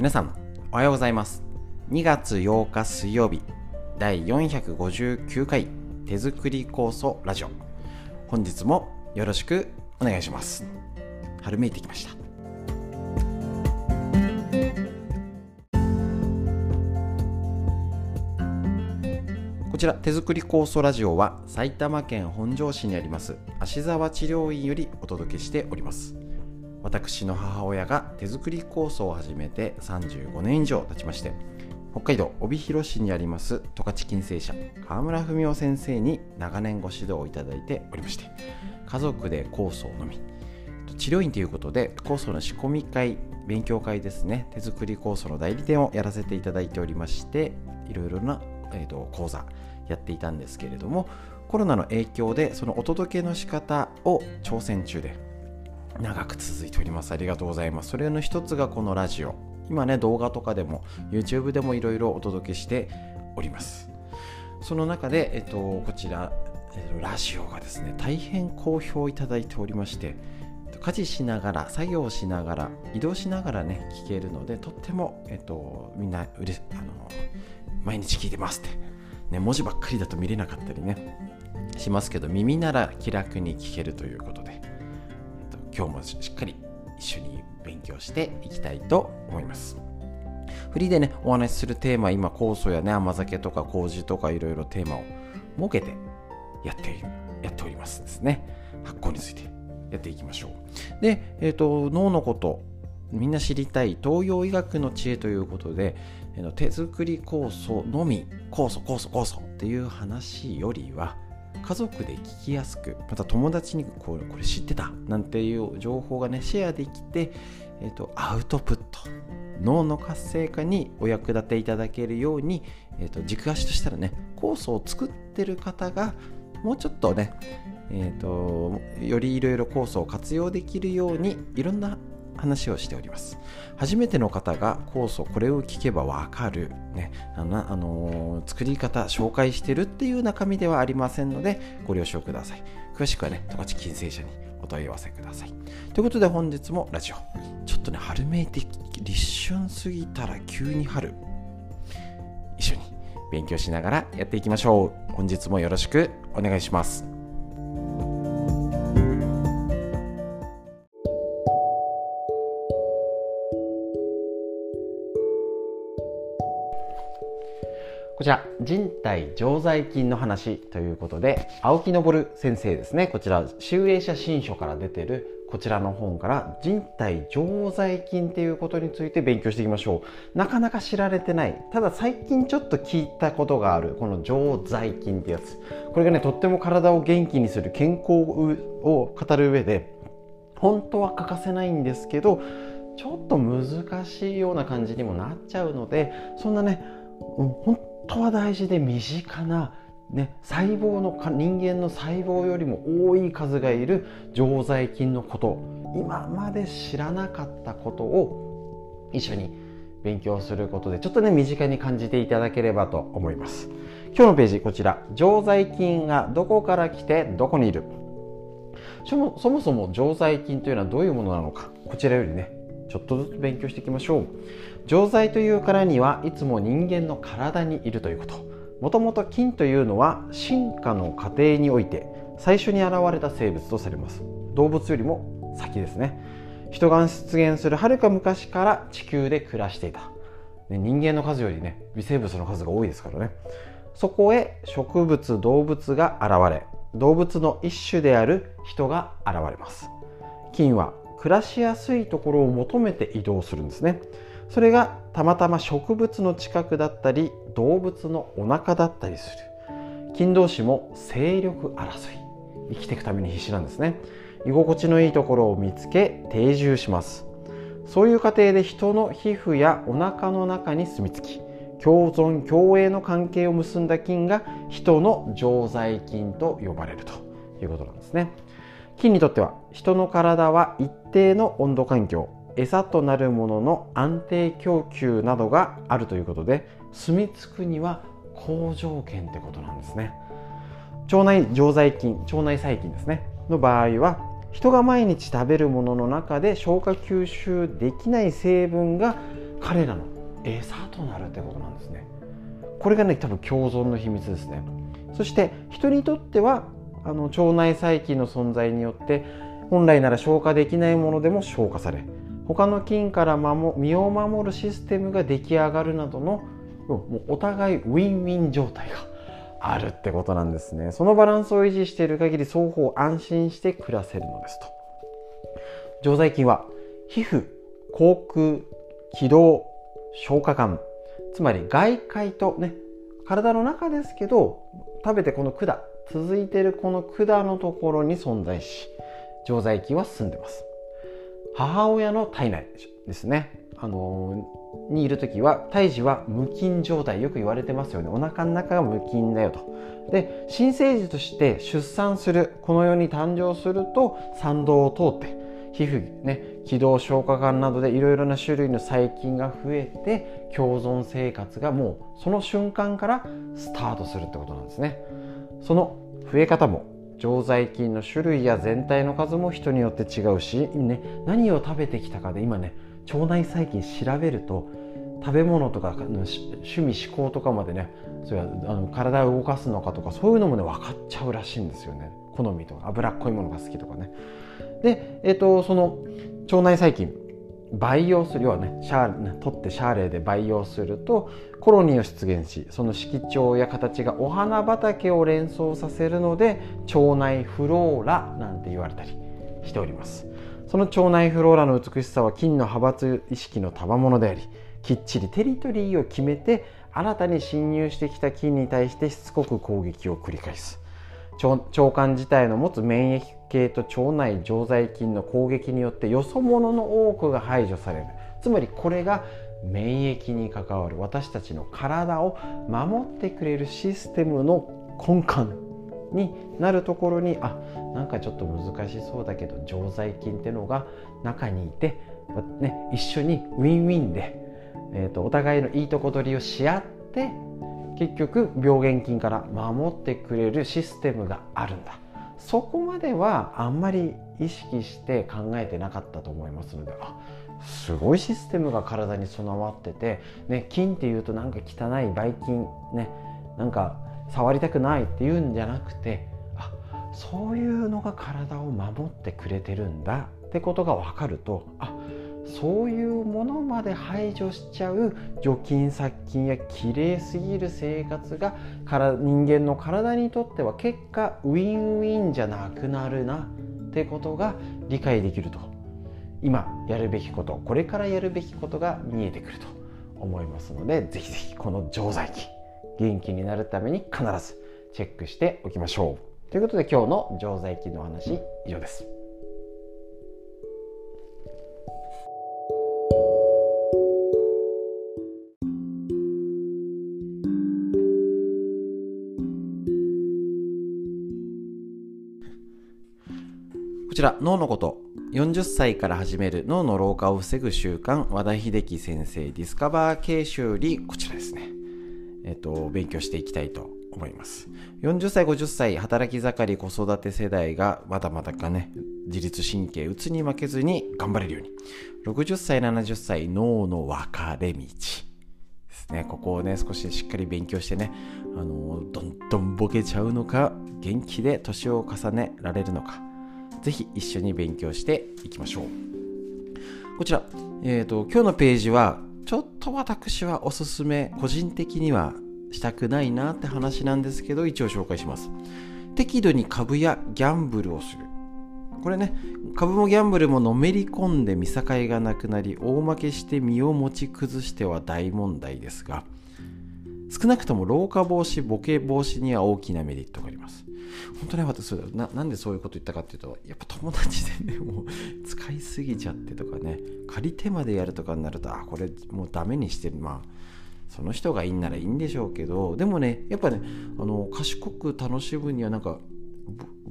皆さんおはようございます。2月8日水曜日第459回手作り酵素ラジオ。本日もよろしくお願いします。春めいてきました。こちら手作り酵素ラジオは埼玉県本庄市にあります芦沢治療院よりお届けしております。私の母親が手作り酵素を始めて35年以上経ちまして北海道帯広市にあります十勝金星社川村文夫先生に長年ご指導をいただいておりまして家族で酵素を飲み。治療院ということで酵素の仕込み会勉強会ですね。手作り酵素の代理店をやらせていただいておりましていろいろな、えーと講座やっていたんですけれどもコロナの影響でそのお届けの仕方を挑戦中で長く続いております。ありがとうございます。それの一つがこのラジオ。今ね動画とかでも YouTube でもいろいろお届けしております。その中で、えっと、こちら、えっと、ラジオがですね大変好評いただいておりまして家事しながら作業しながら移動しながらね聞けるのでとっても、えっと、みんなうれあの毎日聞いてますって、ね、文字ばっかりだと見れなかったりねしますけど耳なら気楽に聞けるということで、今日もしっかり一緒に勉強していきたいと思います。フリーでね、お話しするテーマ、今、酵素やね、甘酒とか麹とかいろいろテーマを設けてやっている、やっておりますですね。発酵についてやっていきましょう。で、えっ、ー、と、脳のこと、みんな知りたい東洋医学の知恵ということで、えー、手作り酵素のみ、酵素、酵素、酵素っていう話よりは、家族で聞きやすくまた友達にこれこれ知ってたなんていう情報がねシェアできて、えーと、アウトプット脳の活性化にお役立ていただけるように、えーと、軸足としたらね酵素を作ってる方がもうちょっとね、えーとよりいろいろ酵素を活用できるようにいろんな話をしております。初めての方が酵素これを聞けばわかる、ね。あのあのー、作り方紹介してるっていう中身ではありませんのでご了承ください。詳しくはね十勝金星社にお問い合わせください。ということで本日もラジオ。ちょっとね春めいて立春過ぎたら急に春。一緒に勉強しながらやっていきましょう。本日もよろしくお願いします。こちら人体常在菌の話ということで青木昇先生ですね。こちら集英写真書から出てるこちらの本から人体常在菌っていうことについて勉強していきましょう。なかなか知られてないただ最近ちょっと聞いたことがあるこの常在菌ってやつ。これがねとっても体を元気にする健康を語る上で本当は欠かせないんですけどちょっと難しいような感じにもなっちゃうのでそんなね、うん、本当は大事で身近なね、細胞の人間の細胞よりも多い数がいる常在菌のこと今まで知らなかったことを一緒に勉強することでちょっとね身近に感じていただければと思います。今日のページこちら。常在菌がどこから来てどこにいる。そもそも常在菌というのはどういうものなのか。こちらよりねちょっとずつ勉強していきましょう。常在というからにはいつも人間の体にいるということ。もともと菌というのは進化の過程において最初に現れた生物とされます。動物よりも先ですね。人が出現するはるか昔から地球で暮らしていた、ね、人間の数よりね微生物の数が多いですからね。そこへ植物動物が現れ動物の一種である人が現れます。菌は暮らしやすいところを求めて移動するんですね。それがたまたま植物の近くだったり動物のお腹だったりする。菌同士も勢力争い。生きていくために必死なんですね。居心地のいいところを見つけ定住します。そういう過程で人の皮膚やお腹の中に住み着き共存共栄の関係を結んだ菌が人の常在菌と呼ばれるということなんですね。菌にとっては人の体は一定の温度環境。餌となるものの安定供給などがあるということで住み着くには好条件ってことなんですね。腸内常在菌腸内細菌ですね。の場合は人が毎日食べるものの中で消化吸収できない成分が彼らの餌となるってことなんですね。これがね多分共存の秘密ですね。そして人にとってはあの腸内細菌の存在によって本来なら消化できないものでも消化され他の菌から守身を守るシステムが出来上がるなどのもうお互いウィンウィン状態があるってことなんですね。そのバランスを維持している限り双方安心して暮らせるのですと。常在菌は皮膚口腔気道消化管つまり外界とね体の中ですけど食べてこの管続いているこの管のところに存在し常在菌は住んでます。母親の体内ですね。あのにいる時は胎児は無菌状態よく言われてますよね。お腹の中が無菌だよと。で新生児として出産するこの世に誕生すると産道を通って皮膚ね気道消化管などでいろいろな種類の細菌が増えて共存生活がもうその瞬間からスタートするってことなんですね。その増え方も常在菌の種類や全体の数も人によって違うし、ね、何を食べてきたかで今ね腸内細菌調べると食べ物とか趣味思考とかまでねそれはあの体を動かすのかとかそういうのもね分かっちゃうらしいんですよね。好みとか脂っこいものが好きとかね。で、えーと、その腸内細菌。培養する要はねシャー取ってシャーレで培養するとコロニーを出現しその色調や形がお花畑を連想させるので腸内フローラなんて言われたりしております。その腸内フローラの美しさは金の派閥意識の賜物でありきっちりテリトリーを決めて新たに侵入してきた菌に対してしつこく攻撃を繰り返す。腸管自体の持つ免疫系と腸内常在菌の攻撃によってよそ者の多くが排除される。つまりこれが免疫に関わる。私たちの体を守ってくれるシステムの根幹になるところにあなんかちょっと難しそうだけど常在菌ってのが中にいて、ね、一緒にウィンウィンで、えー、とお互いのいいとこ取りをし合って結局病原菌から守ってくれるシステムがあるんだ。そこまではあんまり意識して考えてなかったと思いますのであすごいシステムが体に備わってて、ね、菌っていうとなんか汚いばい菌ねなんか触りたくないっていうんじゃなくてあそういうのが体を守ってくれてるんだってことが分かるとあっそういうものまで排除しちゃう除菌殺菌や綺麗すぎる生活が人間の体にとっては結果ウィンウィンじゃなくなるなってことが理解できると今やるべきことこれからやるべきことが見えてくると思いますのでぜひぜひこの常在菌元気になるために必ずチェックしておきましょうということで今日の常在菌の話以上です。こちら脳のこと。40歳から始める脳の老化を防ぐ習慣。和田秀樹先生ディスカバー研修理。こちらですね。えっ、と勉強していきたいと思います。40歳50歳働き盛り子育て世代がまだまだかね自律神経うつに負けずに頑張れるように。60歳70歳脳の分かれ道ですね。ここをね少ししっかり勉強してねあのどんどんボケちゃうのか元気で年を重ねられるのか。ぜひ一緒に勉強していきましょう。こちら、えーと、今日のページはちょっと私はおすすめ個人的にはしたくないなって話なんですけど一応紹介します。適度に株やギャンブルをする。これね、株もギャンブルものめり込んで見境がなくなり大負けして身を持ち崩しては大問題ですが少なくとも老化防止、ボケ防止には大きなメリットがあります。本当ね、私な、なんでそういうこと言ったかっていうと、やっぱ友達でね、もう使いすぎちゃってとかね、借り手までやるとかになると、あ、これもうダメにしてる。まあ、その人がいいんならいいんでしょうけど、でもね、やっぱね、あの、賢く楽しむにはなんか、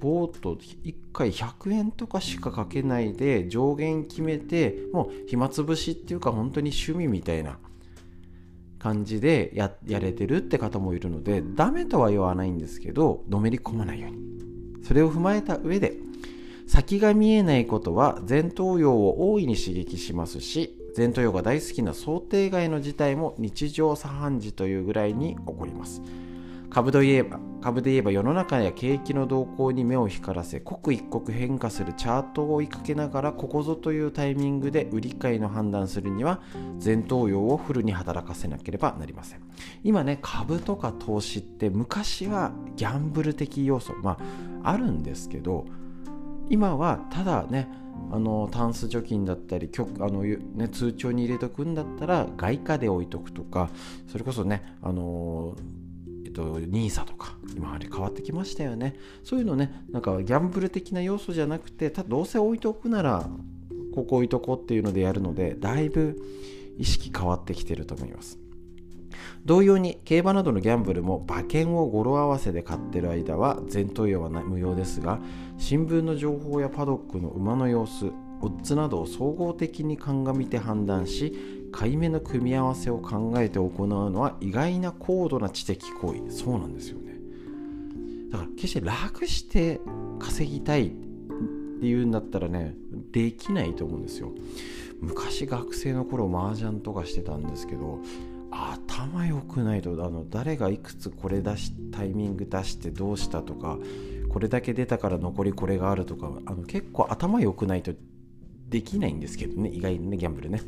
ボート1回100円とかしかかけないで上限決めてもう暇つぶしっていうか本当に趣味みたいな感じでややれてるって方もいるのでダメとは言わないんですけどのめり込まないように。それを踏まえた上で先が見えないことは前頭葉を大いに刺激しますし前頭葉が大好きな想定外の事態も日常茶飯事というぐらいに起こります株で言えば株で言えば世の中や景気の動向に目を光らせ刻一刻変化するチャートを追いかけながらここぞというタイミングで売り買いの判断するには前頭葉をフルに働かせなければなりません。今ね株とか投資って昔はギャンブル的要素まああるんですけど今はただねあのタンス貯金だったりあの、ね、通帳に入れとくんだったら外貨で置いとくとかそれこそねあのえっと NISA とか今あれ変わってきましたよね。そういうのねなんかギャンブル的な要素じゃなくてたどうせ置いとくならここ置いとこうっていうのでやるのでだいぶ意識変わってきてると思います。同様に競馬などのギャンブルも馬券を語呂合わせで買ってる間は前頭葉は無用ですが新聞の情報やパドックの馬の様子オッズなどを総合的に鑑みて判断し買い目の組み合わせを考えて行うのは意外な高度な知的行為。そうなんですよね。だから決して楽して稼ぎたいっていうんだったらねできないと思うんですよ。昔学生の頃麻雀とかしてたんですけど頭良くないとあの誰がいくつこれ出しタイミング出してどうしたとかこれだけ出たから残りこれがあるとかあの結構頭良くないとできないんですけどね意外にねギャンブルね。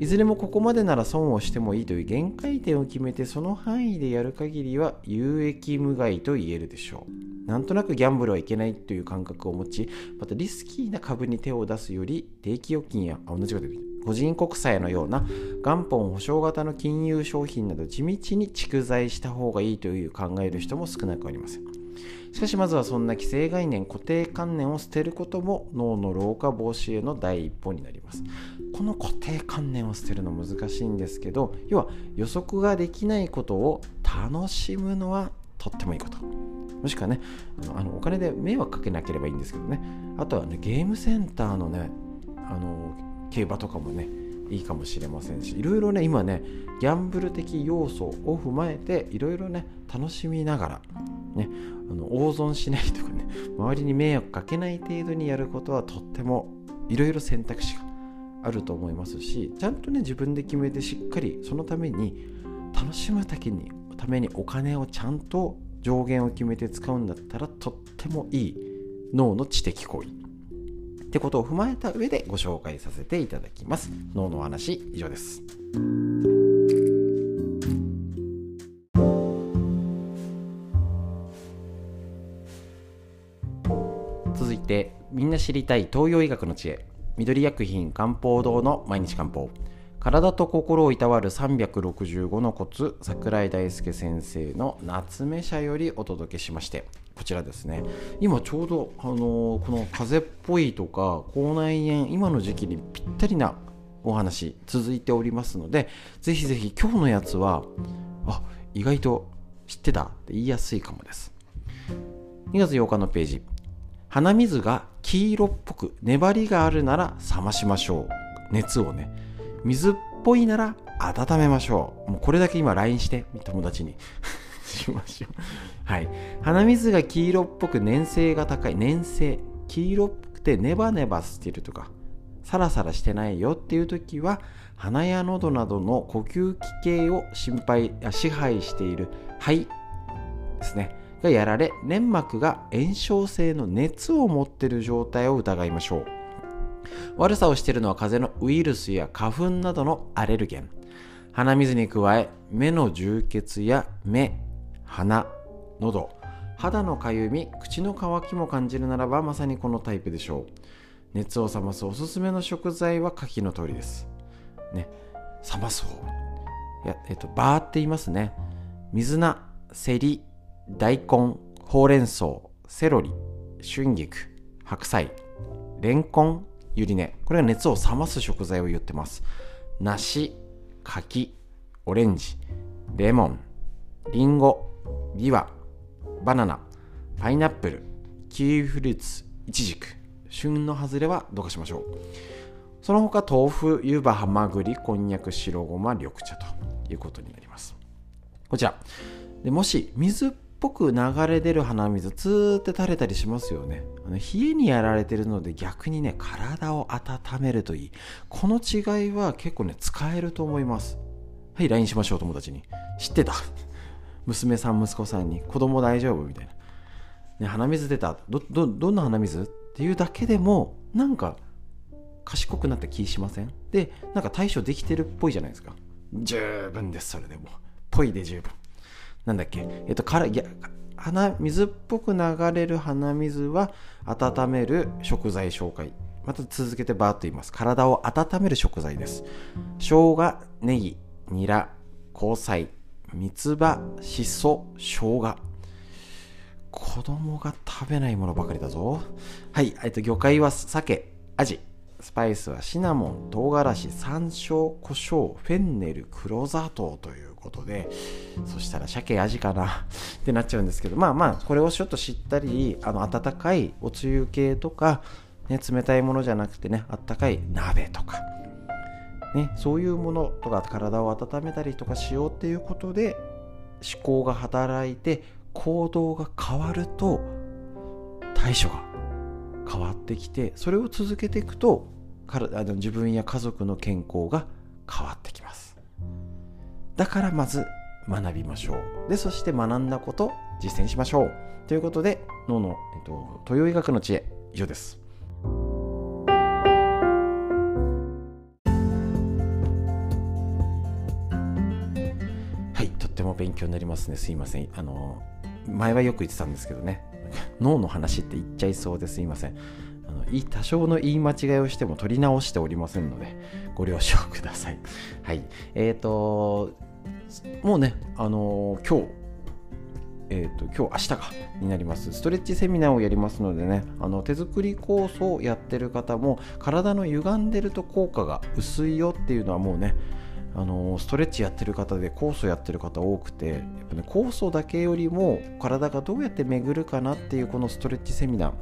いずれもここまでなら損をしてもいいという限界点を決めてその範囲でやる限りは有益無害と言えるでしょう。なんとなくギャンブルはいけないという感覚を持ちまたリスキーな株に手を出すより定期預金やあ同じこと言個人国債のような元本保証型の金融商品など地道に蓄財した方がいいという考える人も少なくありません。しかしまずはそんな既成概念固定観念を捨てることも脳の老化防止への第一歩になります。この固定観念を捨てるの難しいんですけど要は予測ができないことを楽しむのはとってもいいこと。もしくはねあのお金で迷惑かけなければいいんですけどね。あとはねゲームセンターのねあの競馬とかもねいいかもしれませんしいろいろね今ねギャンブル的要素を踏まえていろいろね楽しみながらねあの大損しないとかね周りに迷惑かけない程度にやることはとってもいろいろ選択肢があると思いますしちゃんとね自分で決めてしっかりそのために楽しむだけにためにお金をちゃんと上限を決めて使うんだったらとってもいい脳の知的行為。ってことを踏まえた上でご紹介させていただきます。脳の話以上です。続いてみんな知りたい東洋医学の知恵。緑薬品漢方堂の毎日漢方。体と心をいたわる365のコツ桜井大輔先生の夏目社よりお届けしまして。こちらですね。今ちょうど、あの、この風邪っぽいとか口内炎今の時期にぴったりなお話続いておりますのでぜひぜひ今日のやつはあ意外と知ってたって言いやすいかもです。2月8日のページ。鼻水が黄色っぽく粘りがあるなら冷ましましょう。熱をね。水っぽいなら温めましょう。もうこれだけ今 LINE して友達に。しましょう。はい。鼻水が黄色っぽく粘性が高い。粘性。黄色っぽくてネバネバしてるとか、サラサラしてないよっていう時は、鼻や喉などの呼吸器系を心配支配している肺ですね。がやられ、粘膜が炎症性の熱を持ってる状態を疑いましょう。悪さをしているのは風邪のウイルスや花粉などのアレルゲン。鼻水に加え、目の充血や目、鼻、喉、肌のかゆみ、口の渇きも感じるならばまさにこのタイプでしょう。熱を冷ますおすすめの食材は牡蠣の通りです。ね、冷ます方。いや、えっと、バーって言いますね。水菜、セリ、大根、ほうれん草、セロリ、春菊、白菜、レンコン、ゆり根。これが熱を冷ます食材を言ってます。梨、柿、オレンジ、レモン、リンゴ、ビワ、バナナ、パイナップル、キウイフルーツ、イチジク、旬の外れはどうかしましょう。その他、豆腐、湯葉、ハマグリ、こんにゃく、白ごま、緑茶ということになります。こちら。でもし、水っぽく流れ出る鼻水ツーって垂れたりしますよねあの冷えにやられてるので逆にね体を温めるといいこの違いは結構ね使えると思いますはい LINE しましょう友達に知ってた娘さん息子さんに子供大丈夫？みたいな、ね、鼻水出たどどどんな鼻水？っていうだけでもなんか賢くなった気しません？でなんか対処できてるっぽいじゃないですか。十分ですそれでも。ぽいで十分。なんだっけ？えっとからいや鼻水っぽく流れる鼻水は温める食材紹介。また続けてバーッと言います。体を温める食材です。生姜ネギニラ香菜。三つ葉しそ生姜。子供が食べないものばかりだぞ。はい、えっと、魚介は鮭アジ。スパイスはシナモン唐辛子山椒胡椒フェンネル黒砂糖ということで。そしたら鮭味かな。ってなっちゃうんですけど。まあまあこれをちょっと知ったりあの温かいおつゆ系とか、ね、冷たいものじゃなくてねあったかい鍋とか、ね、そういうものとか体を温めたりとかしようっていうことで思考が働いて行動が変わると対処が変わってきてそれを続けていくとあの自分や家族の健康が変わってきます。だからまず学びましょう。でそして学んだこと実践しましょう。ということで脳の、えっと、東洋医学の知恵以上です。も勉強になりますね。すいません。あの前はよく言ってたんですけどね。脳の話って言っちゃいそうですいません。あの多少の言い間違いをしても取り直しておりませんのでご了承ください。はい。えっ、ー、ともうねあの、今日えーと、今日明日かになります。ストレッチセミナーをやりますのでねあの手作り酵素をやってる方も体の歪んでると効果が薄いよっていうのはもうねあのストレッチやってる方で酵素やってる方多くてやっぱ、ね、酵素だけよりも体がどうやって巡るかなっていうこのストレッチセミナー、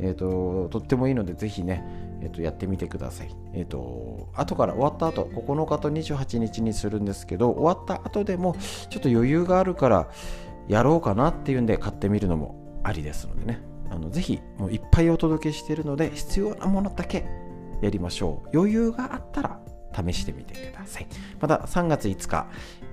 えーと、とってもいいのでぜひね、えーと、やってみてください、えーと、後から終わった後9日と28日にするんですけど終わった後でもちょっと余裕があるからやろうかなっていうんで買ってみるのもありですのでね。あのぜひもういっぱいお届けしているので必要なものだけやりましょう。余裕があったら試してみてください。また3月5日、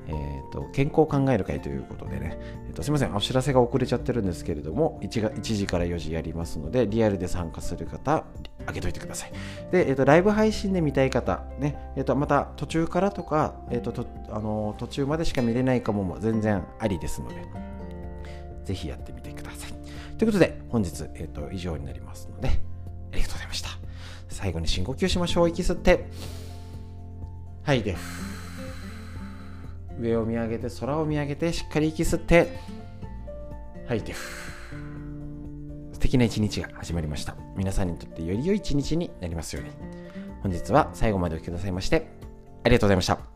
えーと、健康を考える会ということでね、えーと、すみません、お知らせが遅れちゃってるんですけれども1が、1時から4時やりますので、リアルで参加する方、開けといてください。で、えーと、ライブ配信で見たい方、ねえー、とまた途中からとか、えーととあの途中までしか見れないかも全然ありですので、ぜひやってみてください。ということで、本日、えー、と以上になりますので、ありがとうございました。最後に深呼吸しましょう。息吸って。はいで上を見上げて空を見上げてしっかり息吸ってはいで素敵な一日が始まりました。皆さんにとってより良い一日になりますように。本日は最後までお聴きくださいましてありがとうございました。